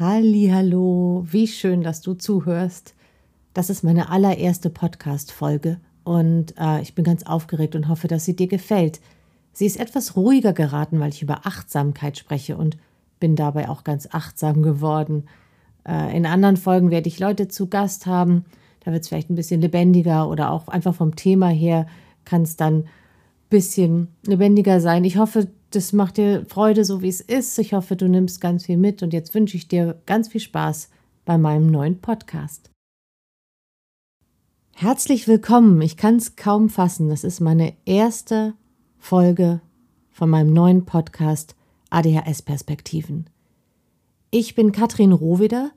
Hallo, wie schön, dass du zuhörst. Das ist meine allererste Podcast-Folge und äh, ich bin ganz aufgeregt und hoffe, dass sie dir gefällt. Sie ist etwas ruhiger geraten, weil ich über Achtsamkeit spreche und bin dabei auch ganz achtsam geworden. Äh, in anderen Folgen werde ich Leute zu Gast haben. Da wird es vielleicht ein bisschen lebendiger oder auch einfach vom Thema her kann es dann ein bisschen lebendiger sein. Ich hoffe, das macht dir Freude, so wie es ist. Ich hoffe, du nimmst ganz viel mit und jetzt wünsche ich dir ganz viel Spaß bei meinem neuen Podcast. Herzlich willkommen. Ich kann es kaum fassen. Das ist meine erste Folge von meinem neuen Podcast ADHS Perspektiven. Ich bin Katrin Rohweder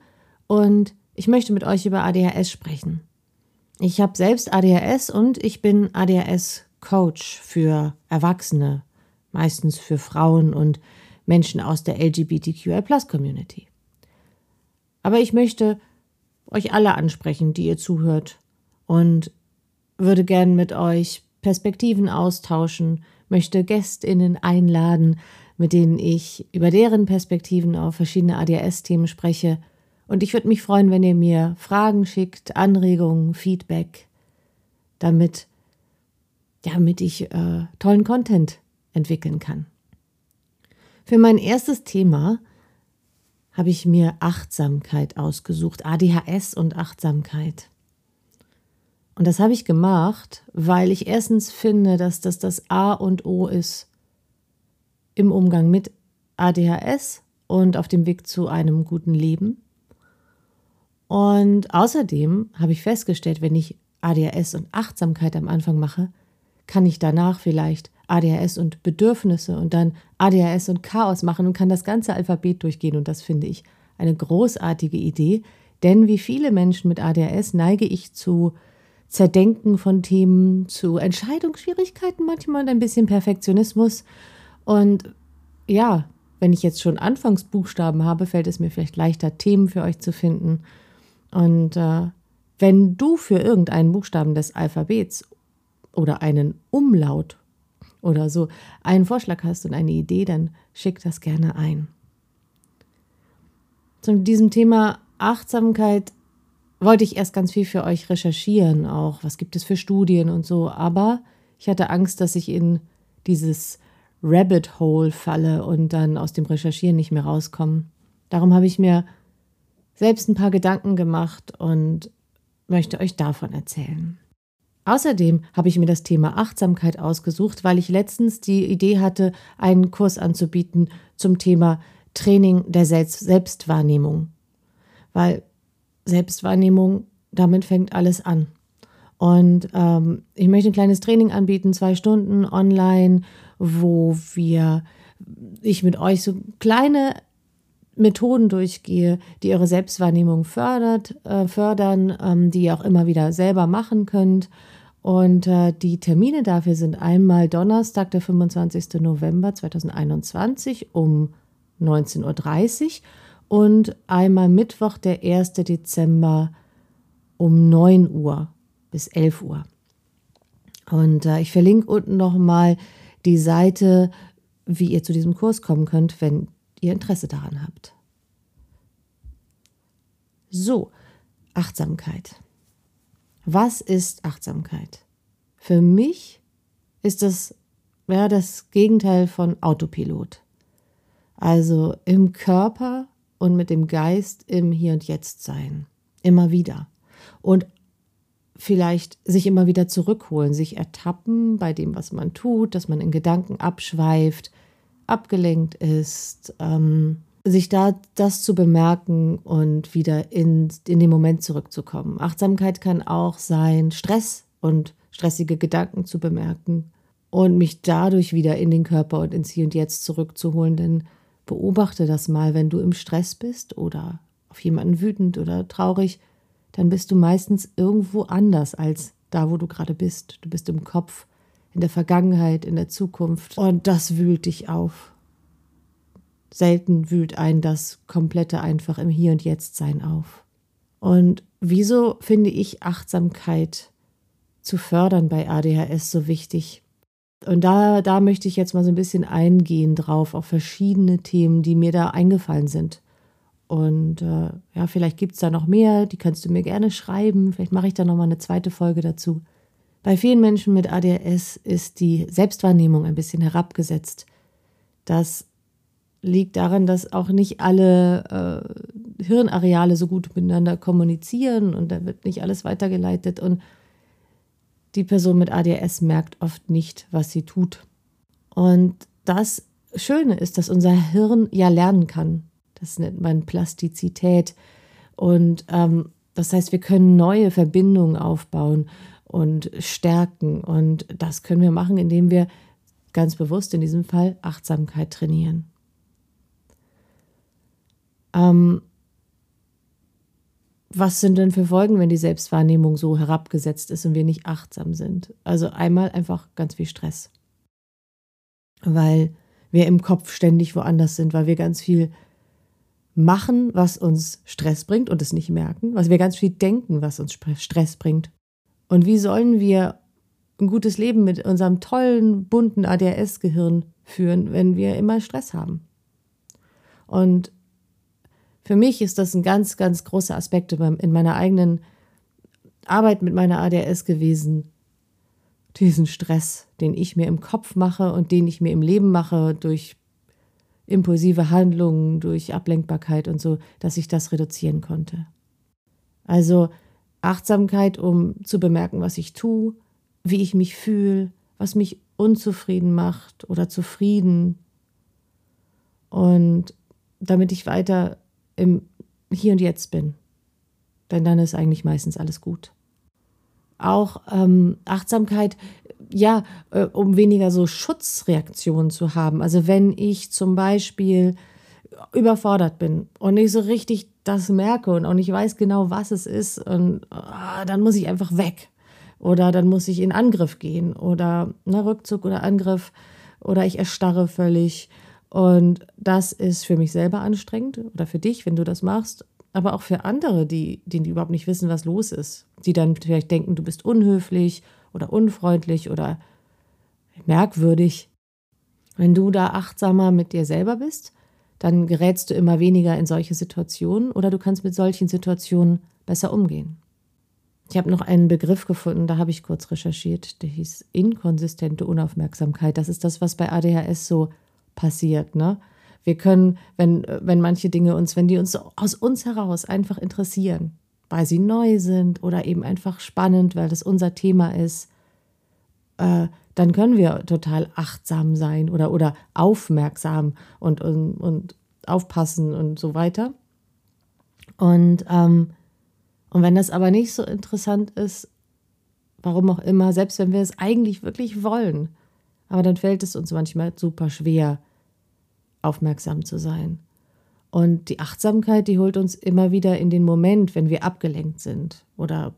und ich möchte mit euch über ADHS sprechen. Ich habe selbst ADHS und ich bin ADHS Coach für Erwachsene, meistens für Frauen und Menschen aus der LGBTQI Community. Aber ich möchte euch alle ansprechen, die ihr zuhört und würde gern mit euch Perspektiven austauschen, möchte Gästinnen einladen, mit denen ich über deren Perspektiven auf verschiedene ADHS-Themen spreche. Und ich würde mich freuen, wenn ihr mir Fragen schickt, Anregungen, Feedback, damit, damit ich äh, tollen Content entwickeln kann. Für mein erstes Thema habe ich mir Achtsamkeit ausgesucht, ADHS und Achtsamkeit. Und das habe ich gemacht, weil ich erstens finde, dass das das A und O ist im Umgang mit ADHS und auf dem Weg zu einem guten Leben. Und außerdem habe ich festgestellt, wenn ich ADHS und Achtsamkeit am Anfang mache, kann ich danach vielleicht ADHS und Bedürfnisse und dann ADHS und Chaos machen und kann das ganze Alphabet durchgehen. Und das finde ich eine großartige Idee, denn wie viele Menschen mit ADHS neige ich zu Zerdenken von Themen, zu Entscheidungsschwierigkeiten, manchmal ein bisschen Perfektionismus. Und ja, wenn ich jetzt schon Anfangsbuchstaben habe, fällt es mir vielleicht leichter, Themen für euch zu finden. Und äh, wenn du für irgendeinen Buchstaben des Alphabets oder einen Umlaut oder so einen Vorschlag hast und eine Idee, dann schick das gerne ein. Zu diesem Thema Achtsamkeit wollte ich erst ganz viel für euch recherchieren, auch was gibt es für Studien und so, aber ich hatte Angst, dass ich in dieses Rabbit Hole falle und dann aus dem Recherchieren nicht mehr rauskomme. Darum habe ich mir selbst ein paar Gedanken gemacht und möchte euch davon erzählen. Außerdem habe ich mir das Thema Achtsamkeit ausgesucht, weil ich letztens die Idee hatte, einen Kurs anzubieten zum Thema Training der Selbstwahrnehmung. Weil Selbstwahrnehmung, damit fängt alles an. Und ähm, ich möchte ein kleines Training anbieten, zwei Stunden online, wo wir, ich mit euch so kleine Methoden durchgehe, die eure Selbstwahrnehmung fördert, äh, fördern, ähm, die ihr auch immer wieder selber machen könnt. Und äh, die Termine dafür sind einmal Donnerstag, der 25. November 2021 um 19.30 Uhr und einmal Mittwoch, der 1. Dezember um 9 Uhr bis 11 Uhr. Und äh, ich verlinke unten nochmal die Seite, wie ihr zu diesem Kurs kommen könnt, wenn ihr Interesse daran habt. So, Achtsamkeit. Was ist Achtsamkeit? Für mich ist das ja, das Gegenteil von Autopilot. Also im Körper und mit dem Geist im Hier und Jetzt sein. Immer wieder. Und vielleicht sich immer wieder zurückholen, sich ertappen bei dem, was man tut, dass man in Gedanken abschweift, abgelenkt ist, ähm, sich da das zu bemerken und wieder in, in den Moment zurückzukommen. Achtsamkeit kann auch sein, Stress und stressige Gedanken zu bemerken und mich dadurch wieder in den Körper und ins Hier und Jetzt zurückzuholen, denn Beobachte das mal, wenn du im Stress bist oder auf jemanden wütend oder traurig, dann bist du meistens irgendwo anders als da, wo du gerade bist. Du bist im Kopf, in der Vergangenheit, in der Zukunft und das wühlt dich auf. Selten wühlt ein das komplette einfach im Hier und Jetzt sein auf. Und wieso finde ich Achtsamkeit zu fördern bei ADHS so wichtig? Und da, da möchte ich jetzt mal so ein bisschen eingehen drauf, auf verschiedene Themen, die mir da eingefallen sind. Und äh, ja, vielleicht gibt es da noch mehr, die kannst du mir gerne schreiben. Vielleicht mache ich da nochmal eine zweite Folge dazu. Bei vielen Menschen mit ADHS ist die Selbstwahrnehmung ein bisschen herabgesetzt. Das liegt daran, dass auch nicht alle äh, Hirnareale so gut miteinander kommunizieren und da wird nicht alles weitergeleitet und die Person mit ADHS merkt oft nicht, was sie tut. Und das Schöne ist, dass unser Hirn ja lernen kann. Das nennt man Plastizität. Und ähm, das heißt, wir können neue Verbindungen aufbauen und stärken. Und das können wir machen, indem wir ganz bewusst in diesem Fall Achtsamkeit trainieren. Ähm, was sind denn für Folgen, wenn die Selbstwahrnehmung so herabgesetzt ist und wir nicht achtsam sind? Also einmal einfach ganz viel Stress, weil wir im Kopf ständig woanders sind, weil wir ganz viel machen, was uns Stress bringt und es nicht merken, was wir ganz viel denken, was uns Stress bringt. Und wie sollen wir ein gutes Leben mit unserem tollen, bunten ADHS-Gehirn führen, wenn wir immer Stress haben? Und für mich ist das ein ganz, ganz großer Aspekt in meiner eigenen Arbeit mit meiner ADHS gewesen. Diesen Stress, den ich mir im Kopf mache und den ich mir im Leben mache durch impulsive Handlungen, durch Ablenkbarkeit und so, dass ich das reduzieren konnte. Also Achtsamkeit, um zu bemerken, was ich tue, wie ich mich fühle, was mich unzufrieden macht oder zufrieden. Und damit ich weiter im Hier und Jetzt bin. Denn dann ist eigentlich meistens alles gut. Auch ähm, Achtsamkeit, ja, äh, um weniger so Schutzreaktionen zu haben. Also wenn ich zum Beispiel überfordert bin und nicht so richtig das merke und auch nicht weiß genau, was es ist, und ah, dann muss ich einfach weg. Oder dann muss ich in Angriff gehen oder ne, Rückzug oder Angriff oder ich erstarre völlig und das ist für mich selber anstrengend oder für dich, wenn du das machst, aber auch für andere, die, die überhaupt nicht wissen, was los ist. Die dann vielleicht denken, du bist unhöflich oder unfreundlich oder merkwürdig. Wenn du da achtsamer mit dir selber bist, dann gerätst du immer weniger in solche Situationen oder du kannst mit solchen Situationen besser umgehen. Ich habe noch einen Begriff gefunden, da habe ich kurz recherchiert, der hieß inkonsistente Unaufmerksamkeit. Das ist das, was bei ADHS so passiert. Ne? Wir können, wenn, wenn manche Dinge uns, wenn die uns aus uns heraus einfach interessieren, weil sie neu sind oder eben einfach spannend, weil das unser Thema ist, äh, dann können wir total achtsam sein oder, oder aufmerksam und, und, und aufpassen und so weiter. Und, ähm, und wenn das aber nicht so interessant ist, warum auch immer, selbst wenn wir es eigentlich wirklich wollen, aber dann fällt es uns manchmal super schwer, aufmerksam zu sein. Und die Achtsamkeit, die holt uns immer wieder in den Moment, wenn wir abgelenkt sind oder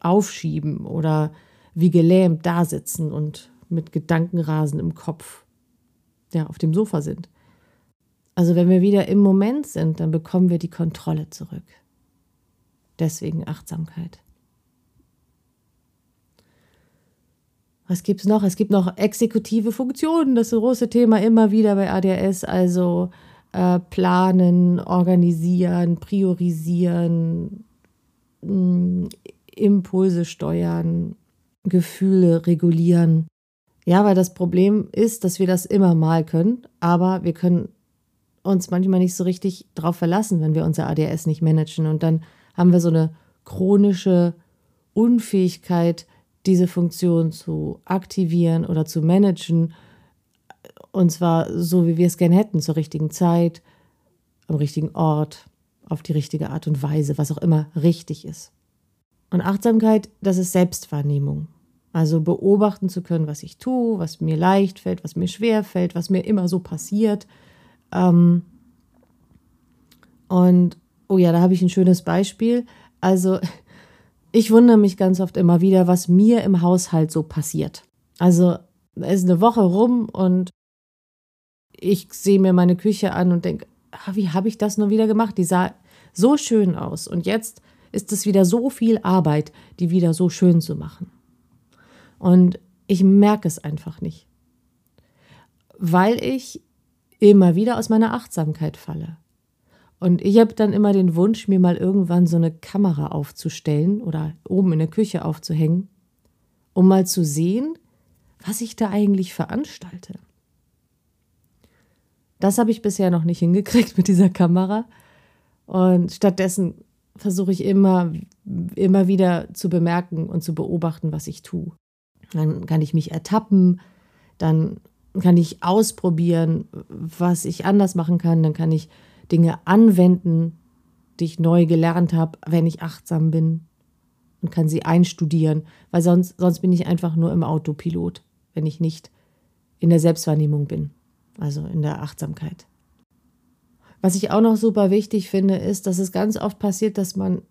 aufschieben oder wie gelähmt da sitzen und mit Gedankenrasen im Kopf ja, auf dem Sofa sind. Also wenn wir wieder im Moment sind, dann bekommen wir die Kontrolle zurück. Deswegen Achtsamkeit. Was gibt es noch? Es gibt noch exekutive Funktionen, das große Thema immer wieder bei ADHS, also äh, planen, organisieren, priorisieren, mh, mm, Impulse steuern, Gefühle regulieren. Ja, weil das Problem ist, dass wir das immer mal können, aber wir können uns manchmal nicht so richtig darauf verlassen, wenn wir unser ADHS nicht managen. Und dann haben wir so eine chronische Unfähigkeit, diese Funktion zu aktivieren oder zu managen. Und zwar so, wie wir es gerne hätten, zur richtigen Zeit, am richtigen Ort, auf die richtige Art und Weise, was auch immer richtig ist. Und Achtsamkeit, das ist Selbstwahrnehmung. Also beobachten zu können, was ich tue, was mir leicht fällt, was mir schwer fällt, was mir immer so passiert. Ähm und, oh ja, da habe ich ein schönes Beispiel. Also ich wundere mich ganz oft immer wieder, was mir im Haushalt so passiert. Also es ist eine Woche rum und ich sehe mir meine Küche an und denke, ah, wie habe ich das nur wieder gemacht? Die sah so schön aus und jetzt ist es wieder so viel Arbeit, die wieder so schön zu machen. Und ich merke es einfach nicht, weil ich immer wieder aus meiner Achtsamkeit falle. Und ich habe dann immer den Wunsch, mir mal irgendwann so eine Kamera aufzustellen oder oben in der Küche aufzuhängen, um mal zu sehen, was ich da eigentlich veranstalte. Das habe ich bisher noch nicht hingekriegt mit dieser Kamera. Und stattdessen versuche ich immer, immer wieder zu bemerken und zu beobachten, was ich tue. Dann kann ich mich ertappen, dann kann ich ausprobieren, was ich anders machen kann, dann kann ich Dinge anwenden, die ich neu gelernt habe, wenn ich achtsam bin und kann sie einstudieren, weil sonst, sonst bin ich einfach nur im Autopilot, wenn ich nicht in der Selbstwahrnehmung bin, also in der Achtsamkeit. Was ich auch noch super wichtig finde, ist, dass es ganz oft passiert, dass man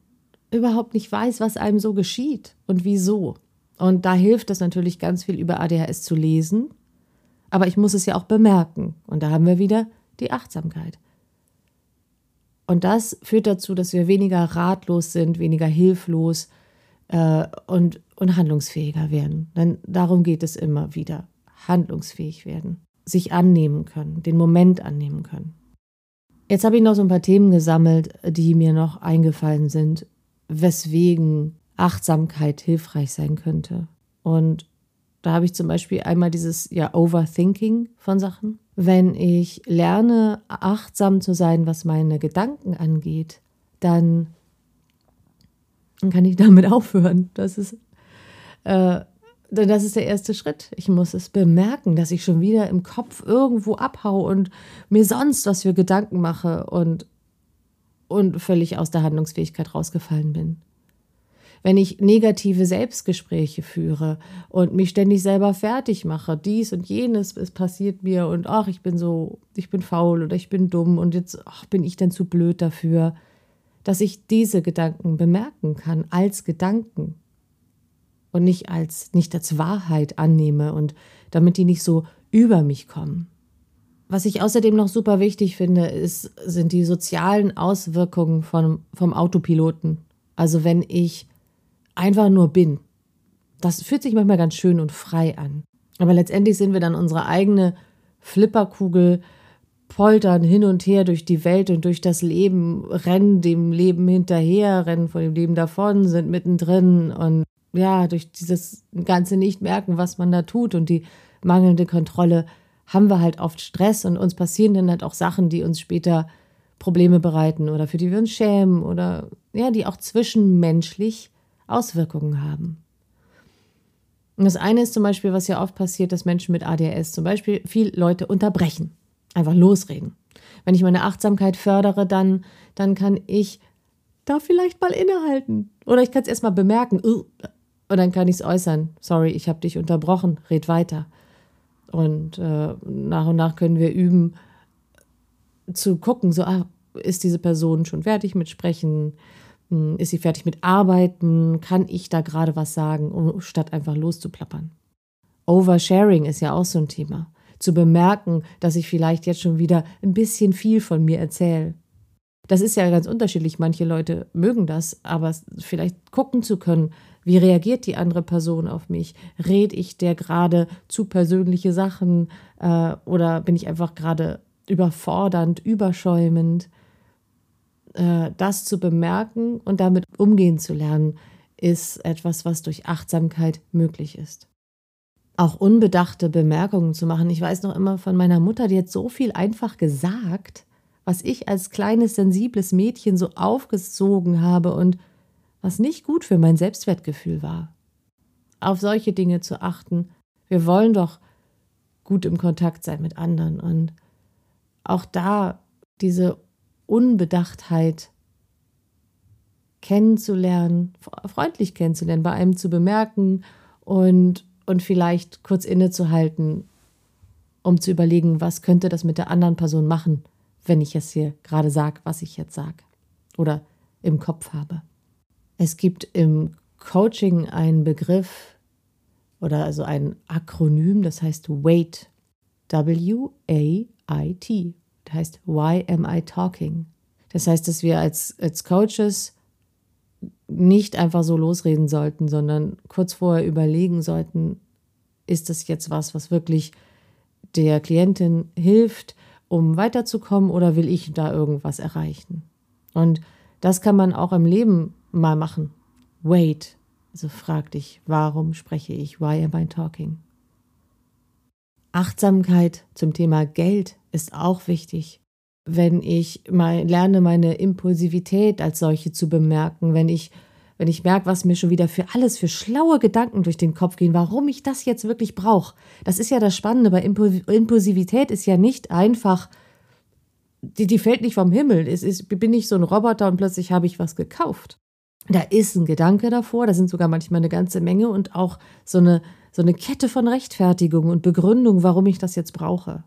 überhaupt nicht weiß, was einem so geschieht und wieso. Und da hilft es natürlich ganz viel über ADHS zu lesen, aber ich muss es ja auch bemerken. Und da haben wir wieder die Achtsamkeit. Und das führt dazu, dass wir weniger ratlos sind, weniger hilflos äh, und, und handlungsfähiger werden. Denn darum geht es immer wieder. Handlungsfähig werden, sich annehmen können, den Moment annehmen können. Jetzt habe ich noch so ein paar Themen gesammelt, die mir noch eingefallen sind, weswegen Achtsamkeit hilfreich sein könnte. Und da habe ich zum Beispiel einmal dieses ja Overthinking von Sachen wenn ich lerne, achtsam zu sein, was meine Gedanken angeht, dann, kann ich damit aufhören. Das ist, äh, das ist der erste Schritt. Ich muss es bemerken, dass ich schon wieder im Kopf irgendwo abhau und mir sonst was für Gedanken mache und, und völlig aus der Handlungsfähigkeit rausgefallen bin wenn ich negative Selbstgespräche führe und mich ständig selber fertig mache, dies und jenes es passiert mir und ach, ich bin so, ich bin faul oder ich bin dumm und jetzt ach, bin ich denn zu blöd dafür, dass ich diese Gedanken bemerken kann als Gedanken und nicht als nicht als Wahrheit annehme und damit die nicht so über mich kommen. Was ich außerdem noch super wichtig finde, ist, sind die sozialen Auswirkungen von, vom Autopiloten. Also wenn ich einfach nur bin. Das fühlt sich manchmal ganz schön und frei an. Aber letztendlich sind wir dann unsere eigene Flipperkugel, poltern hin und her durch die Welt und durch das Leben, rennen dem Leben hinterher, rennen von dem Leben davon, sind mittendrin und ja, durch dieses ganze Nicht-Merken, was man da tut und die mangelnde Kontrolle, haben wir halt oft Stress und uns passieren dann halt auch Sachen, die uns später Probleme bereiten oder für die wir uns schämen oder ja, die auch zwischenmenschlich Auswirkungen haben. Und das eine ist zum Beispiel, was ja oft passiert, dass Menschen mit ADHS zum Beispiel viel Leute unterbrechen, einfach losreden. Wenn ich meine Achtsamkeit fördere, dann, dann kann ich da vielleicht mal innehalten. Oder ich kann es erstmal bemerken. Und dann kann ich es äußern. Sorry, ich habe dich unterbrochen. Red weiter. Und äh, nach und nach können wir üben, zu gucken, so, ah, ist diese Person schon fertig mit Sprechen? Hm, ist sie fertig mit Arbeiten? Kann ich da gerade was sagen, statt einfach loszuplappern? Oversharing ist ja auch so ein Thema. Zu bemerken, dass ich vielleicht jetzt schon wieder ein bisschen viel von mir erzähle. Das ist ja ganz unterschiedlich. Manche Leute mögen das, aber vielleicht gucken zu können, wie reagiert die andere Person auf mich? Red ich der gerade zu persönliche Sachen äh, oder bin ich einfach gerade überfordernd, überschäumend? äh, das zu bemerken und damit umgehen zu lernen, ist etwas, was durch Achtsamkeit möglich ist. Auch unbedachte Bemerkungen zu machen. Ich weiß noch immer von meiner Mutter, die hat so viel einfach gesagt, was ich als kleines, sensibles Mädchen so aufgezogen habe und was nicht gut für mein Selbstwertgefühl war. Auf solche Dinge zu achten. Wir wollen doch gut im Kontakt sein mit anderen und auch da diese Unbedachtheit kennenzulernen, freundlich kennenzulernen, bei einem zu bemerken und, und vielleicht kurz innezuhalten, um zu überlegen, was könnte das mit der anderen Person machen, wenn ich es hier gerade sage, was ich jetzt sage oder im Kopf habe. Es gibt im Coaching einen Begriff oder also ein Akronym, das heißt WAIT. W-A-I-T heißt Why am I talking? Das heißt, dass wir als, als Coaches nicht einfach so losreden sollten, sondern kurz vorher überlegen sollten, ist das jetzt was, was wirklich der Klientin hilft um weiterzukommen oder will ich da irgendwas erreichen? Und das kann man auch im Leben mal machen. Wait. Also frag dich, warum spreche ich? Why am I talking? Achtsamkeit zum Thema Geld ist auch wichtig. Wenn ich mal lerne, meine Impulsivität als solche zu bemerken, wenn ich wenn ich merke, was mir schon wieder für alles für schlaue Gedanken durch den Kopf gehen, warum ich das jetzt wirklich brauche. Das ist ja das Spannende bei Impulsivität ist ja nicht einfach die, die fällt nicht vom Himmel. Es ist, bin ich so ein Roboter und plötzlich habe ich was gekauft. Da ist ein Gedanke davor, da sind sogar manchmal eine ganze Menge und auch so eine, so eine Kette von Rechtfertigung und Begründung, warum ich das jetzt brauche.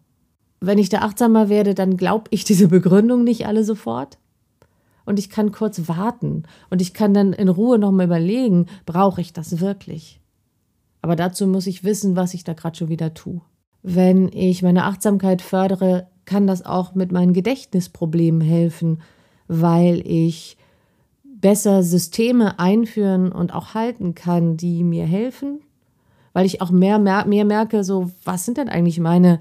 Wenn ich da achtsamer werde, dann glaube ich diese Begründung nicht alle sofort. Und ich kann kurz warten und ich kann dann in Ruhe nochmal überlegen, brauche ich das wirklich? Aber dazu muss ich wissen, was ich da gerade schon wieder tue. Wenn ich meine Achtsamkeit fördere, kann das auch mit meinen Gedächtnisproblemen helfen, weil ich besser Systeme einführen und auch halten kann, die mir helfen, weil ich auch mehr, mehr, mehr merke, so, was sind denn eigentlich meine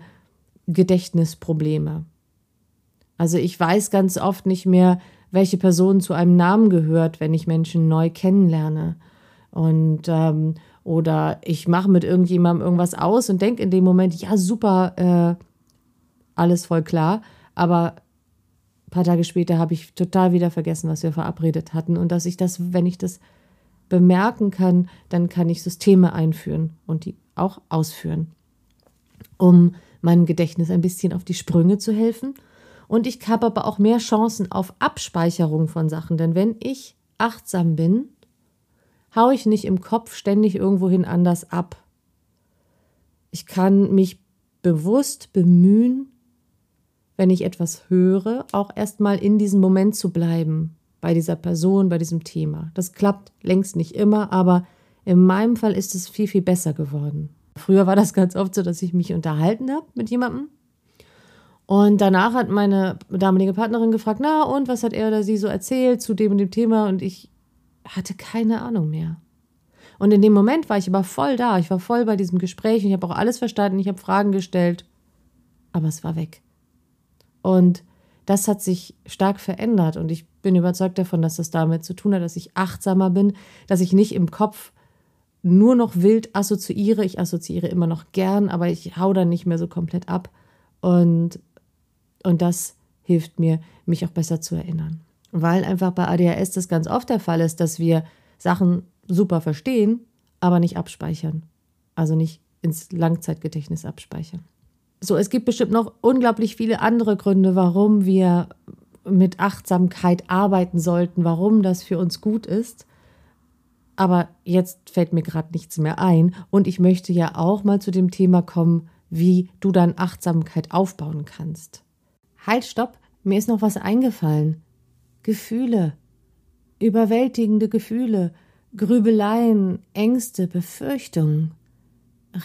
Gedächtnisprobleme? Also ich weiß ganz oft nicht mehr, welche Person zu einem Namen gehört, wenn ich Menschen neu kennenlerne. Und ähm, oder ich mache mit irgendjemandem irgendwas aus und denke in dem Moment, ja, super, äh, alles voll klar. Aber ein paar Tage später habe ich total wieder vergessen, was wir verabredet hatten. Und dass ich das, wenn ich das bemerken kann, dann kann ich Systeme einführen und die auch ausführen, um meinem Gedächtnis ein bisschen auf die Sprünge zu helfen. Und ich habe aber auch mehr Chancen auf Abspeicherung von Sachen. Denn wenn ich achtsam bin, haue ich nicht im Kopf ständig irgendwohin anders ab. Ich kann mich bewusst bemühen, wenn ich etwas höre, auch erstmal in diesem Moment zu bleiben, bei dieser Person, bei diesem Thema. Das klappt längst nicht immer, aber in meinem Fall ist es viel, viel besser geworden. Früher war das ganz oft so, dass ich mich unterhalten habe mit jemandem. Und danach hat meine damalige Partnerin gefragt, na und was hat er oder sie so erzählt zu dem und dem Thema? Und ich hatte keine Ahnung mehr. Und in dem Moment war ich aber voll da. Ich war voll bei diesem Gespräch und ich habe auch alles verstanden. Ich habe Fragen gestellt. Aber es war weg. Und das hat sich stark verändert und ich bin überzeugt davon, dass das damit zu tun hat, dass ich achtsamer bin, dass ich nicht im Kopf nur noch wild assoziiere. Ich assoziiere immer noch gern, aber ich hau dann nicht mehr so komplett ab. Und, und das hilft mir, mich auch besser zu erinnern. Weil einfach bei ADHS das ganz oft der Fall ist, dass wir Sachen super verstehen, aber nicht abspeichern. Also nicht ins Langzeitgedächtnis abspeichern. So, es gibt bestimmt noch unglaublich viele andere Gründe, warum wir mit Achtsamkeit arbeiten sollten, warum das für uns gut ist. Aber jetzt fällt mir gerade nichts mehr ein. Und ich möchte ja auch mal zu dem Thema kommen, wie du dann Achtsamkeit aufbauen kannst. Halt, stopp, mir ist noch was eingefallen. Gefühle, überwältigende Gefühle, Grübeleien, Ängste, Befürchtungen.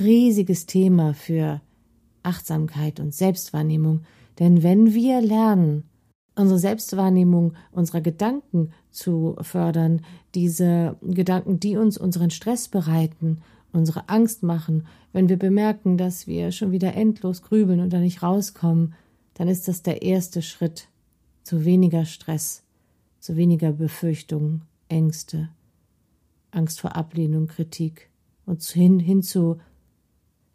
Riesiges Thema für Achtsamkeit und Selbstwahrnehmung. Denn wenn wir lernen, unsere Selbstwahrnehmung unserer Gedanken zu fördern, diese Gedanken, die uns unseren Stress bereiten, unsere Angst machen, wenn wir bemerken, dass wir schon wieder endlos grübeln und da nicht rauskommen, dann ist das der erste Schritt zu weniger Stress, zu weniger Befürchtungen, Ängste, Angst vor Ablehnung, Kritik und hin, hin zu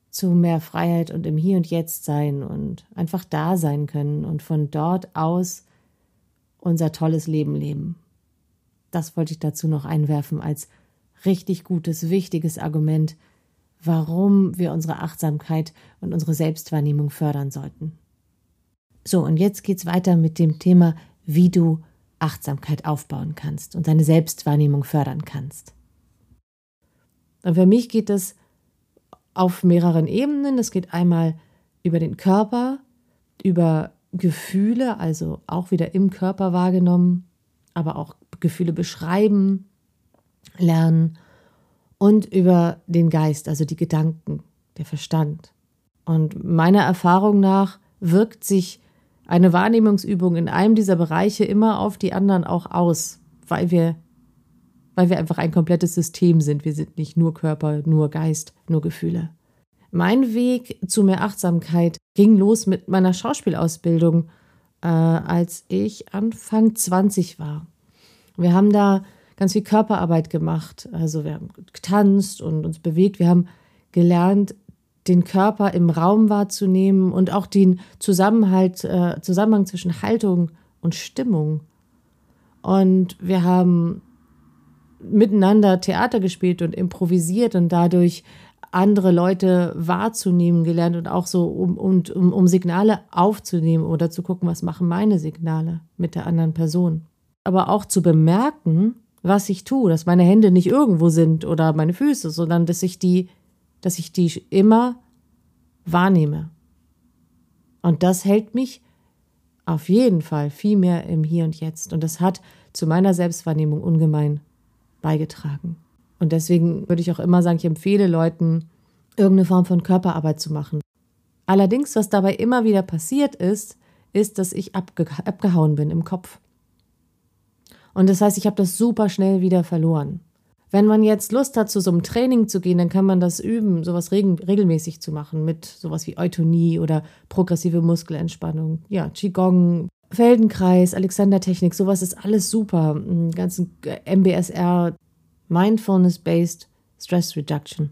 zu mehr Freiheit und im Hier und Jetzt sein und einfach da sein können und von dort aus unser tolles Leben leben. Das wollte ich dazu noch einwerfen als richtig gutes, wichtiges Argument, warum wir unsere Achtsamkeit und unsere Selbstwahrnehmung fördern sollten. So, und jetzt geht's weiter mit dem Thema, wie du Achtsamkeit aufbauen kannst und deine Selbstwahrnehmung fördern kannst. Und für mich geht es auf mehreren Ebenen. Es geht einmal über den Körper, über Gefühle, also auch wieder im Körper wahrgenommen, aber auch Gefühle beschreiben, lernen und über den Geist, also die Gedanken, der Verstand. Und meiner Erfahrung nach wirkt sich eine Wahrnehmungsübung in einem dieser Bereiche immer auf die anderen auch aus, weil wir weil wir einfach ein komplettes System sind. Wir sind nicht nur Körper, nur Geist, nur Gefühle. Mein Weg zu mehr Achtsamkeit ging los mit meiner Schauspielausbildung, äh, als ich Anfang 20 war. Wir haben da ganz viel Körperarbeit gemacht. Also wir haben getanzt und uns bewegt. Wir haben gelernt, den Körper im Raum wahrzunehmen und auch den Zusammenhalt, äh, Zusammenhang zwischen Haltung und Stimmung. Und wir haben miteinander Theater gespielt und improvisiert und dadurch andere Leute wahrzunehmen gelernt und auch so, um, um, um, um Signale aufzunehmen oder zu gucken, was machen meine Signale mit der anderen Person. Aber auch zu bemerken, was ich tue, dass meine Hände nicht irgendwo sind oder meine Füße, sondern dass ich die, dass ich die immer wahrnehme. Und das hält mich auf jeden Fall viel mehr im Hier und Jetzt. Und das hat zu meiner Selbstwahrnehmung ungemein beigetragen. Und deswegen würde ich auch immer sagen, ich empfehle Leuten, irgendeine Form von Körperarbeit zu machen. Allerdings, was dabei immer wieder passiert ist, ist, dass ich abge abgehauen bin im Kopf. Und das heißt, ich habe das super schnell wieder verloren. Wenn man jetzt Lust hat, zu so einem Training zu gehen, dann kann man das üben, sowas regelmäßig zu machen, mit sowas wie Eutonie oder progressive Muskelentspannung. Ja, Qigong, Feldenkreis, Alexander-Technik, sowas ist alles super. Ganzen MBSR Mindfulness-Based Stress Reduction.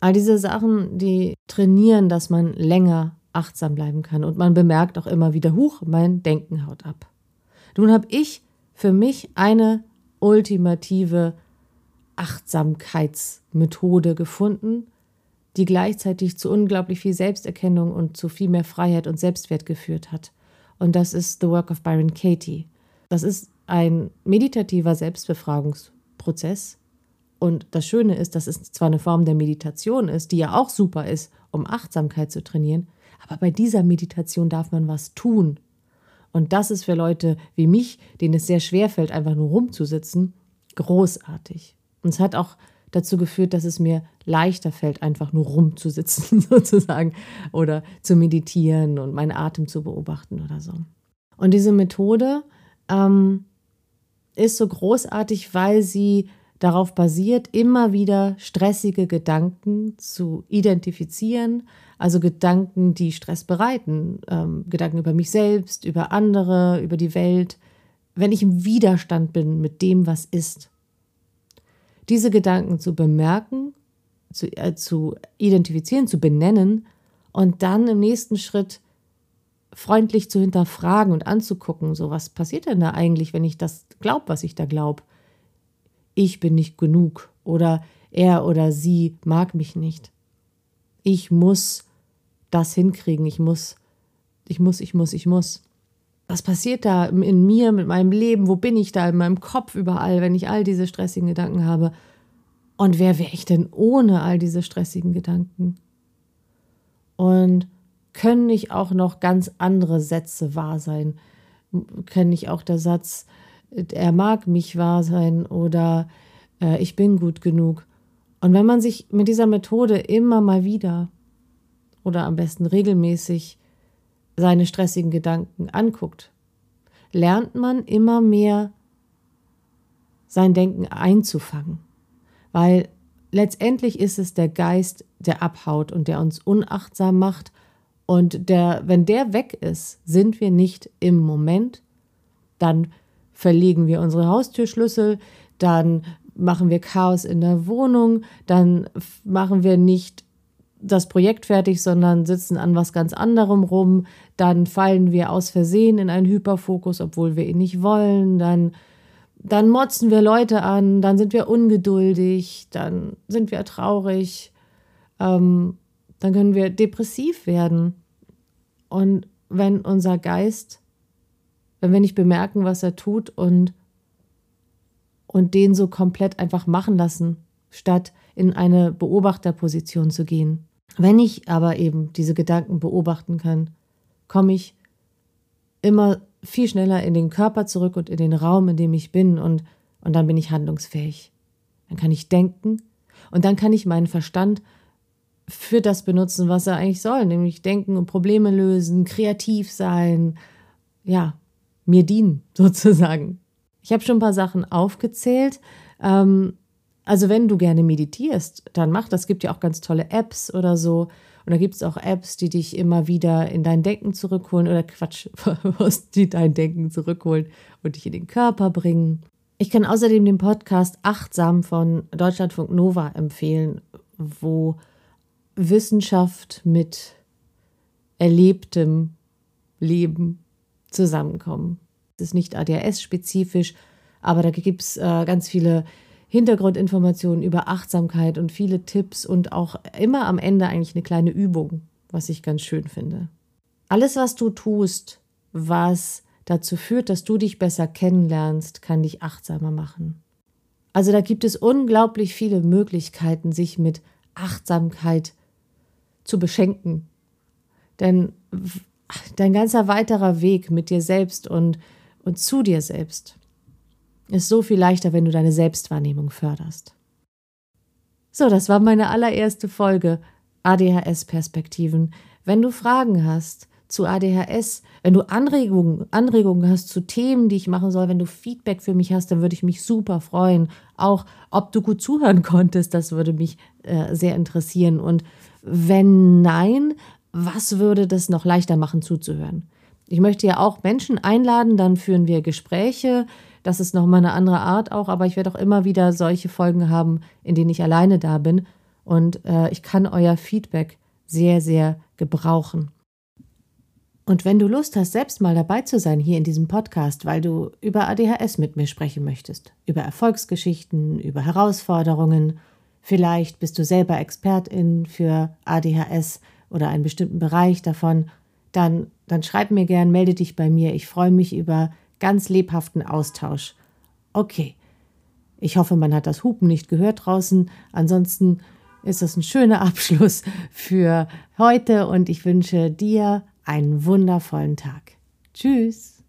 All diese Sachen, die trainieren, dass man länger achtsam bleiben kann. Und man bemerkt auch immer wieder, huch, mein Denken haut ab. Nun habe ich für mich eine ultimative Achtsamkeitsmethode gefunden, die gleichzeitig zu unglaublich viel Selbsterkennung und zu viel mehr Freiheit und Selbstwert geführt hat. Und das ist The Work of Byron Katie. Das ist ein meditativer Selbstbefragungsprozess, und das Schöne ist, dass es zwar eine Form der Meditation ist, die ja auch super ist, um Achtsamkeit zu trainieren, aber bei dieser Meditation darf man was tun. Und das ist für Leute wie mich, denen es sehr schwer fällt, einfach nur rumzusitzen, großartig. Und es hat auch dazu geführt, dass es mir leichter fällt, einfach nur rumzusitzen sozusagen oder zu meditieren und meinen Atem zu beobachten oder so. Und diese Methode ähm, ist so großartig, weil sie darauf basiert, immer wieder stressige Gedanken zu identifizieren, also Gedanken, die Stress bereiten, ähm, Gedanken über mich selbst, über andere, über die Welt, wenn ich im Widerstand bin mit dem, was ist. Diese Gedanken zu bemerken, zu, äh, zu identifizieren, zu benennen und dann im nächsten Schritt freundlich zu hinterfragen und anzugucken, so was passiert denn da eigentlich, wenn ich das glaube, was ich da glaube ich bin nicht genug oder er oder sie mag mich nicht. Ich muss das hinkriegen, ich muss, ich muss, ich muss, ich muss. Was passiert da in mir, mit meinem Leben? Wo bin ich da in meinem Kopf überall, wenn ich all diese stressigen Gedanken habe? Und wer wäre ich denn ohne all diese stressigen Gedanken? Und können nicht auch noch ganz andere Sätze wahr sein? Kann nicht auch der Satz, er mag mich wahr sein oder äh, ich bin gut genug. Und wenn man sich mit dieser Methode immer mal wieder oder am besten regelmäßig seine stressigen Gedanken anguckt, lernt man immer mehr sein Denken einzufangen. Weil letztendlich ist es der Geist, der abhaut und der uns unachtsam macht. Und der, wenn der weg ist, sind wir nicht im Moment, dann verlegen wir unsere Haustürschlüssel, dann machen wir Chaos in der Wohnung, dann machen wir nicht das Projekt fertig, sondern sitzen an was ganz anderem rum, dann fallen wir aus Versehen in einen Hyperfokus, obwohl wir ihn nicht wollen, dann, dann motzen wir Leute an, dann sind wir ungeduldig, dann sind wir traurig, ähm, dann können wir depressiv werden. Und wenn unser Geist wenn wir nicht bemerken, was er tut und, und den so komplett einfach machen lassen, statt in eine Beobachterposition zu gehen. Wenn ich aber eben diese Gedanken beobachten kann, komme ich immer viel schneller in den Körper zurück und in den Raum, in dem ich bin und, und dann bin ich handlungsfähig. Dann kann ich denken und dann kann ich meinen Verstand für das benutzen, was er eigentlich soll, nämlich denken und Probleme lösen, kreativ sein, ja, mir dienen, sozusagen. Ich habe schon ein paar Sachen aufgezählt. Ähm, also wenn du gerne meditierst, dann mach das. Es gibt ja auch ganz tolle Apps oder so. Und da gibt es auch Apps, die dich immer wieder in dein Denken zurückholen oder Quatsch, die dein Denken zurückholen und dich in den Körper bringen. Ich kann außerdem den Podcast Achtsam von Deutschlandfunk Nova empfehlen, wo Wissenschaft mit erlebtem Leben zusammenkommen. Es ist nicht ADHS-spezifisch, aber da gibt es äh, ganz viele Hintergrundinformationen über Achtsamkeit und viele Tipps und auch immer am Ende eigentlich eine kleine Übung, was ich ganz schön finde. Alles, was du tust, was dazu führt, dass du dich besser kennenlernst, kann dich achtsamer machen. Also da gibt es unglaublich viele Möglichkeiten, sich mit Achtsamkeit zu beschenken. Denn dein ganzer weiterer Weg mit dir selbst und, und zu dir selbst ist so viel leichter, wenn du deine Selbstwahrnehmung förderst. So, das war meine allererste Folge ADHS-Perspektiven. Wenn du Fragen hast zu ADHS, wenn du Anregungen, Anregungen hast zu Themen, die ich machen soll, wenn du Feedback für mich hast, dann würde ich mich super freuen. Auch ob du gut zuhören konntest, das würde mich äh, sehr interessieren. Und wenn nein, was würde das noch leichter machen zuzuhören? Ich möchte ja auch Menschen einladen, dann führen wir Gespräche. Das ist nochmal eine andere Art auch, aber ich werde auch immer wieder solche Folgen haben, in denen ich alleine da bin. Und äh, ich kann euer Feedback sehr, sehr gebrauchen. Und wenn du Lust hast, selbst mal dabei zu sein hier in diesem Podcast, weil du über ADHS mit mir sprechen möchtest, über Erfolgsgeschichten, über Herausforderungen, vielleicht bist du selber Expertin für ADHS oder einen bestimmten Bereich davon, dann, dann schreib mir gern, melde dich bei mir. Ich freue mich über ganz lebhaften Austausch. Okay. Ich hoffe, man hat das Hupen nicht gehört draußen. Ansonsten ist das ein schöner Abschluss für heute und ich wünsche dir einen wundervollen Tag. Tschüss.